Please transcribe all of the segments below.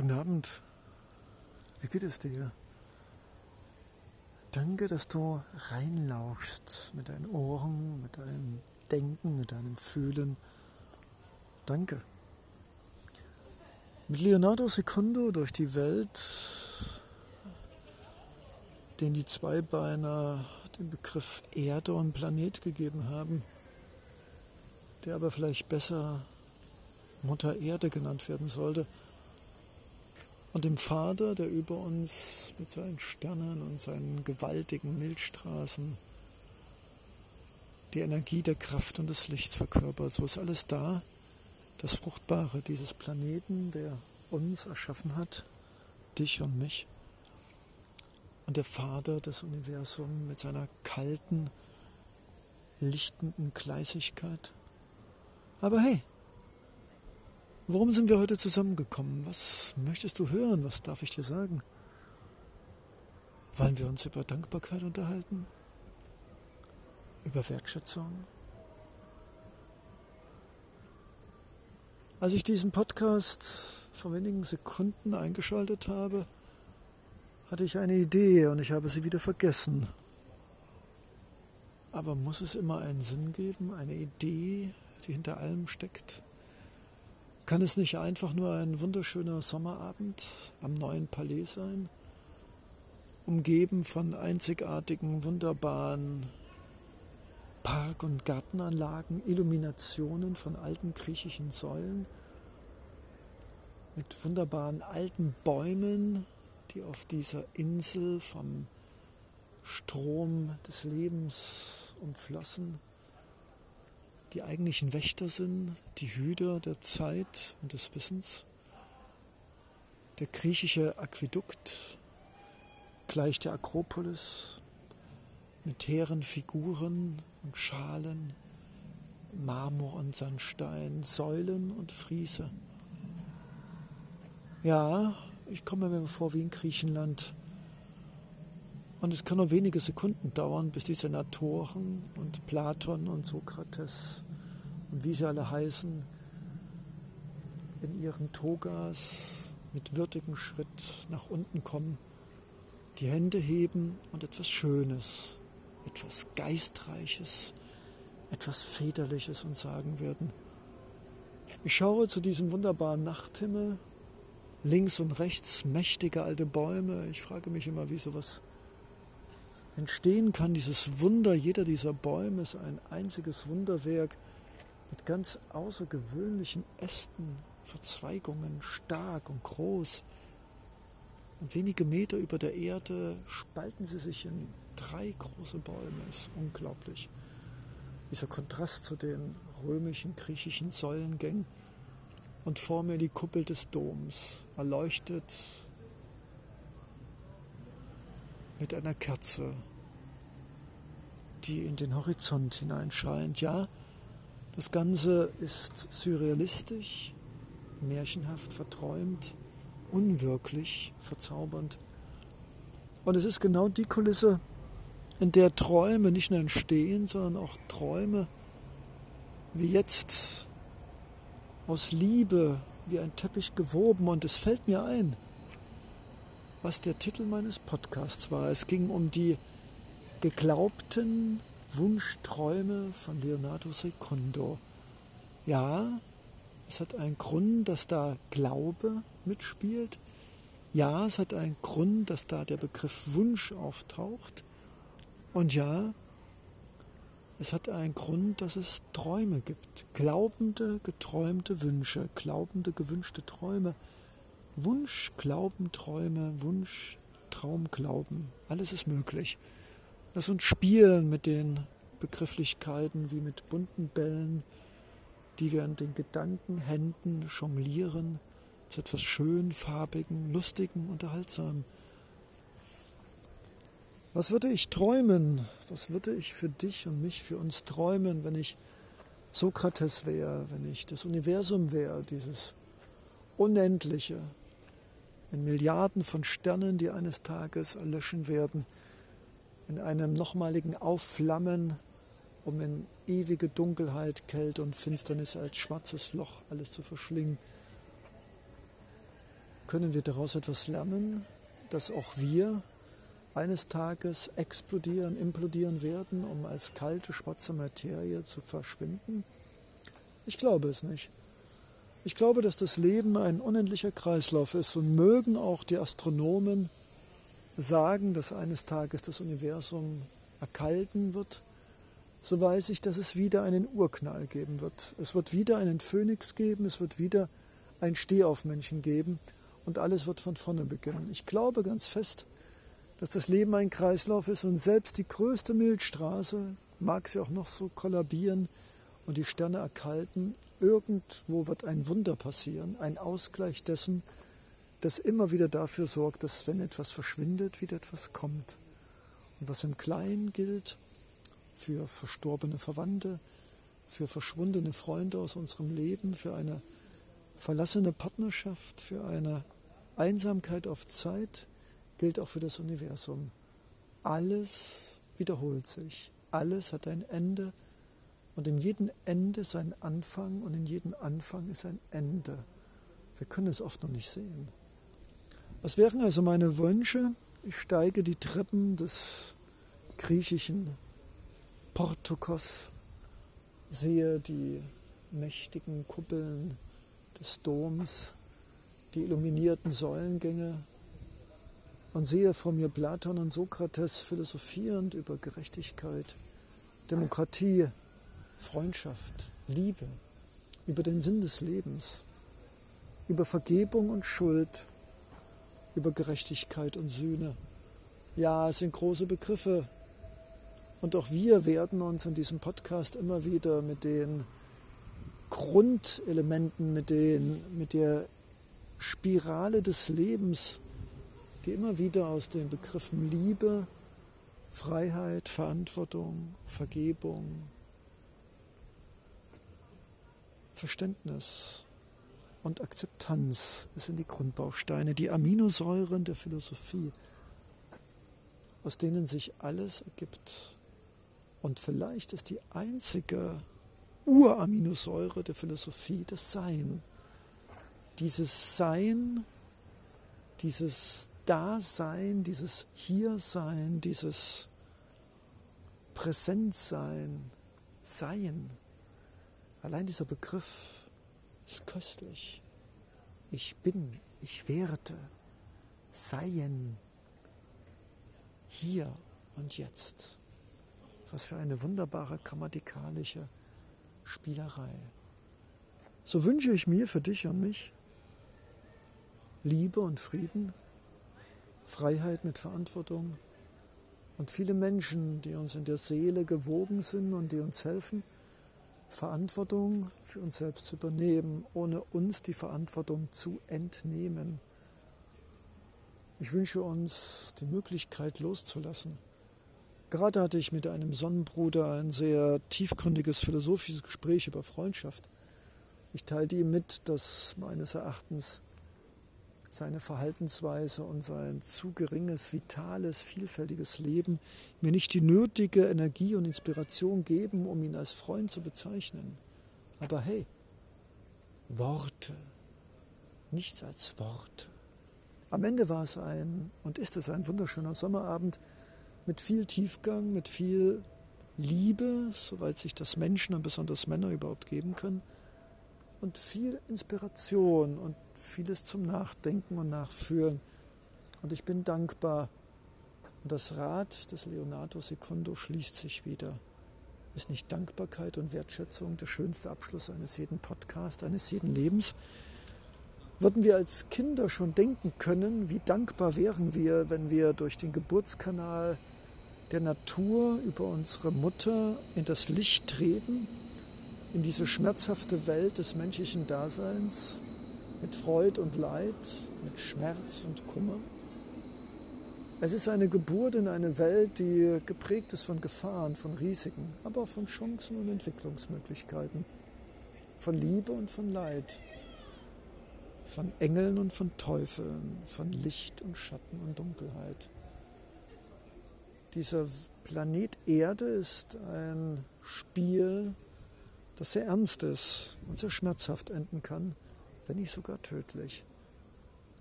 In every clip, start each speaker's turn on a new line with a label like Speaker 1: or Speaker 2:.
Speaker 1: Guten Abend. Wie geht es dir? Danke, dass du reinlauschst mit deinen Ohren, mit deinem Denken, mit deinem Fühlen. Danke. Mit Leonardo Secundo durch die Welt, den die Zweibeiner den Begriff Erde und Planet gegeben haben, der aber vielleicht besser Mutter Erde genannt werden sollte und dem Vater, der über uns mit seinen Sternen und seinen gewaltigen Milchstraßen die Energie der Kraft und des Lichts verkörpert. So ist alles da, das Fruchtbare dieses Planeten, der uns erschaffen hat, dich und mich. Und der Vater des Universums mit seiner kalten, lichtenden Gleisigkeit. Aber hey, Warum sind wir heute zusammengekommen? Was möchtest du hören? Was darf ich dir sagen? Wollen wir uns über Dankbarkeit unterhalten? Über Wertschätzung? Als ich diesen Podcast vor wenigen Sekunden eingeschaltet habe, hatte ich eine Idee und ich habe sie wieder vergessen. Aber muss es immer einen Sinn geben, eine Idee, die hinter allem steckt? Kann es nicht einfach nur ein wunderschöner Sommerabend am neuen Palais sein? Umgeben von einzigartigen, wunderbaren Park- und Gartenanlagen, Illuminationen von alten griechischen Säulen, mit wunderbaren alten Bäumen, die auf dieser Insel vom Strom des Lebens umflossen die eigentlichen Wächter sind, die Hüter der Zeit und des Wissens. Der griechische Aquädukt gleich der Akropolis mit hehren Figuren und Schalen, Marmor und Sandstein, Säulen und Friese. Ja, ich komme mir vor wie in Griechenland. Und es kann nur wenige Sekunden dauern, bis die Senatoren und Platon und Sokrates und wie sie alle heißen, in ihren Togas mit würdigem Schritt nach unten kommen, die Hände heben und etwas Schönes, etwas Geistreiches, etwas Väterliches uns sagen werden. Ich schaue zu diesem wunderbaren Nachthimmel, links und rechts mächtige alte Bäume. Ich frage mich immer, wie sowas entstehen kann. Dieses Wunder, jeder dieser Bäume ist ein einziges Wunderwerk mit ganz außergewöhnlichen Ästen, Verzweigungen, stark und groß. Und wenige Meter über der Erde spalten sie sich in drei große Bäume. Ist unglaublich. Dieser Kontrast zu den römischen, griechischen Säulengängen. Und vor mir die Kuppel des Doms, erleuchtet mit einer Kerze, die in den Horizont hineinscheint. Ja, das Ganze ist surrealistisch, märchenhaft, verträumt, unwirklich, verzaubernd. Und es ist genau die Kulisse, in der Träume nicht nur entstehen, sondern auch Träume wie jetzt aus Liebe wie ein Teppich gewoben. Und es fällt mir ein, was der Titel meines Podcasts war. Es ging um die geglaubten Wunschträume von Leonardo Secundo. Ja, es hat einen Grund, dass da Glaube mitspielt. Ja, es hat einen Grund, dass da der Begriff Wunsch auftaucht. Und ja, es hat einen Grund, dass es Träume gibt. Glaubende, geträumte Wünsche, glaubende, gewünschte Träume. Wunsch, Glauben, Träume, Wunsch, Traum, Glauben. Alles ist möglich. Lass uns spielen mit den Begrifflichkeiten wie mit bunten Bällen, die wir an den Gedankenhänden jonglieren, zu etwas schön, farbigen, lustigen, unterhaltsamen. Was würde ich träumen? Was würde ich für dich und mich, für uns träumen, wenn ich Sokrates wäre, wenn ich das Universum wäre, dieses Unendliche, in Milliarden von Sternen, die eines Tages erlöschen werden, in einem nochmaligen Aufflammen, um in ewige Dunkelheit, Kälte und Finsternis als schwarzes Loch alles zu verschlingen. können wir daraus etwas lernen, dass auch wir eines Tages explodieren, implodieren werden, um als kalte, schwarze Materie zu verschwinden? Ich glaube es nicht. Ich glaube, dass das Leben ein unendlicher Kreislauf ist und mögen auch die Astronomen sagen, dass eines Tages das Universum erkalten wird, so weiß ich, dass es wieder einen Urknall geben wird. Es wird wieder einen Phönix geben, es wird wieder ein Stehaufmännchen geben und alles wird von vorne beginnen. Ich glaube ganz fest, dass das Leben ein Kreislauf ist und selbst die größte Milchstraße mag sie auch noch so kollabieren und die Sterne erkalten, Irgendwo wird ein Wunder passieren, ein Ausgleich dessen, das immer wieder dafür sorgt, dass wenn etwas verschwindet, wieder etwas kommt. Und was im Kleinen gilt, für verstorbene Verwandte, für verschwundene Freunde aus unserem Leben, für eine verlassene Partnerschaft, für eine Einsamkeit auf Zeit, gilt auch für das Universum. Alles wiederholt sich, alles hat ein Ende, und in jedem Ende ist ein Anfang und in jedem Anfang ist ein Ende. Wir können es oft noch nicht sehen. Was wären also meine Wünsche? Ich steige die Treppen des griechischen Portokos, sehe die mächtigen Kuppeln des Doms, die illuminierten Säulengänge und sehe vor mir Platon und Sokrates philosophierend über Gerechtigkeit, Demokratie, Freundschaft, Liebe, über den Sinn des Lebens, über Vergebung und Schuld, über Gerechtigkeit und Sühne. Ja, es sind große Begriffe. Und auch wir werden uns in diesem Podcast immer wieder mit den Grundelementen, mit, den, mit der Spirale des Lebens, die immer wieder aus den Begriffen Liebe, Freiheit, Verantwortung, Vergebung, Verständnis und Akzeptanz sind die Grundbausteine, die Aminosäuren der Philosophie, aus denen sich alles ergibt. Und vielleicht ist die einzige Uraminosäure der Philosophie das Sein. Dieses Sein, dieses Dasein, dieses Hiersein, dieses Präsentsein, Sein. Allein dieser Begriff ist köstlich. Ich bin, ich werde, seien, hier und jetzt. Was für eine wunderbare grammatikalische Spielerei. So wünsche ich mir für dich und mich Liebe und Frieden, Freiheit mit Verantwortung und viele Menschen, die uns in der Seele gewogen sind und die uns helfen, Verantwortung für uns selbst zu übernehmen, ohne uns die Verantwortung zu entnehmen. Ich wünsche uns die Möglichkeit loszulassen. Gerade hatte ich mit einem Sonnenbruder ein sehr tiefgründiges philosophisches Gespräch über Freundschaft. Ich teilte ihm mit, dass meines Erachtens seine Verhaltensweise und sein zu geringes, vitales, vielfältiges Leben mir nicht die nötige Energie und Inspiration geben, um ihn als Freund zu bezeichnen. Aber hey, Worte, nichts als Worte. Am Ende war es ein und ist es ein wunderschöner Sommerabend mit viel Tiefgang, mit viel Liebe, soweit sich das Menschen und besonders Männer überhaupt geben können, und viel Inspiration und vieles zum Nachdenken und Nachführen. Und ich bin dankbar. Und das Rad des Leonardo Secondo schließt sich wieder. Ist nicht Dankbarkeit und Wertschätzung der schönste Abschluss eines jeden Podcasts, eines jeden Lebens? Würden wir als Kinder schon denken können, wie dankbar wären wir, wenn wir durch den Geburtskanal der Natur über unsere Mutter in das Licht treten, in diese schmerzhafte Welt des menschlichen Daseins, mit Freud und Leid, mit Schmerz und Kummer. Es ist eine Geburt in eine Welt, die geprägt ist von Gefahren, von Risiken, aber auch von Chancen und Entwicklungsmöglichkeiten, von Liebe und von Leid, von Engeln und von Teufeln, von Licht und Schatten und Dunkelheit. Dieser Planet Erde ist ein Spiel, das sehr ernst ist und sehr schmerzhaft enden kann wenn nicht sogar tödlich.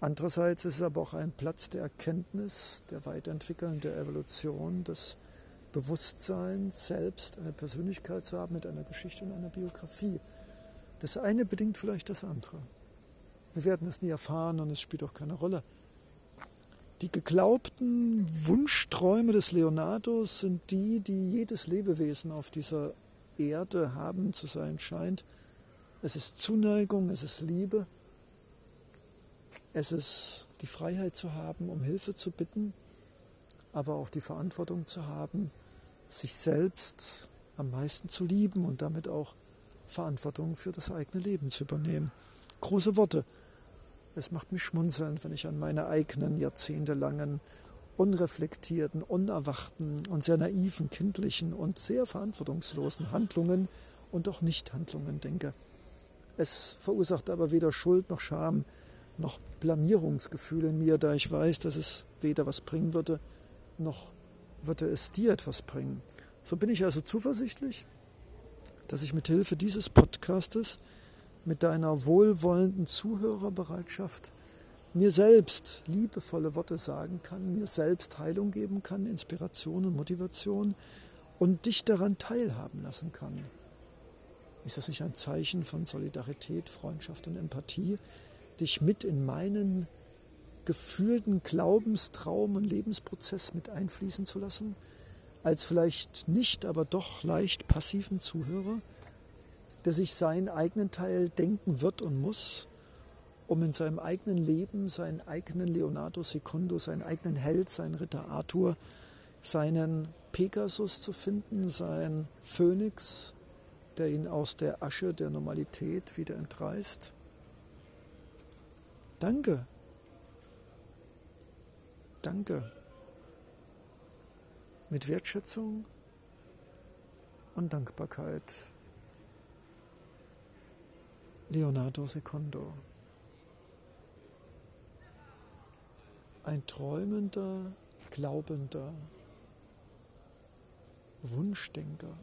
Speaker 1: Andererseits ist es aber auch ein Platz der Erkenntnis, der Weiterentwicklung, der Evolution, des Bewusstseins, selbst eine Persönlichkeit zu haben mit einer Geschichte und einer Biografie. Das eine bedingt vielleicht das andere. Wir werden es nie erfahren und es spielt auch keine Rolle. Die geglaubten Wunschträume des Leonardo sind die, die jedes Lebewesen auf dieser Erde haben zu sein scheint. Es ist Zuneigung, es ist Liebe, es ist die Freiheit zu haben, um Hilfe zu bitten, aber auch die Verantwortung zu haben, sich selbst am meisten zu lieben und damit auch Verantwortung für das eigene Leben zu übernehmen. Große Worte. Es macht mich schmunzeln, wenn ich an meine eigenen jahrzehntelangen, unreflektierten, unerwachten und sehr naiven, kindlichen und sehr verantwortungslosen Handlungen und auch Nichthandlungen denke. Es verursacht aber weder Schuld noch Scham, noch Blamierungsgefühl in mir, da ich weiß, dass es weder was bringen würde, noch würde es dir etwas bringen. So bin ich also zuversichtlich, dass ich mit Hilfe dieses Podcastes, mit deiner wohlwollenden Zuhörerbereitschaft, mir selbst liebevolle Worte sagen kann, mir selbst Heilung geben kann, Inspiration und Motivation und dich daran teilhaben lassen kann. Ist das nicht ein Zeichen von Solidarität, Freundschaft und Empathie, dich mit in meinen gefühlten Glaubenstraum und Lebensprozess mit einfließen zu lassen, als vielleicht nicht, aber doch leicht passiven Zuhörer, der sich seinen eigenen Teil denken wird und muss, um in seinem eigenen Leben seinen eigenen Leonardo Secundo, seinen eigenen Held, seinen Ritter Arthur, seinen Pegasus zu finden, seinen Phönix, der ihn aus der Asche der Normalität wieder entreißt Danke. Danke. Mit Wertschätzung und Dankbarkeit. Leonardo Secondo. Ein träumender, glaubender Wunschdenker.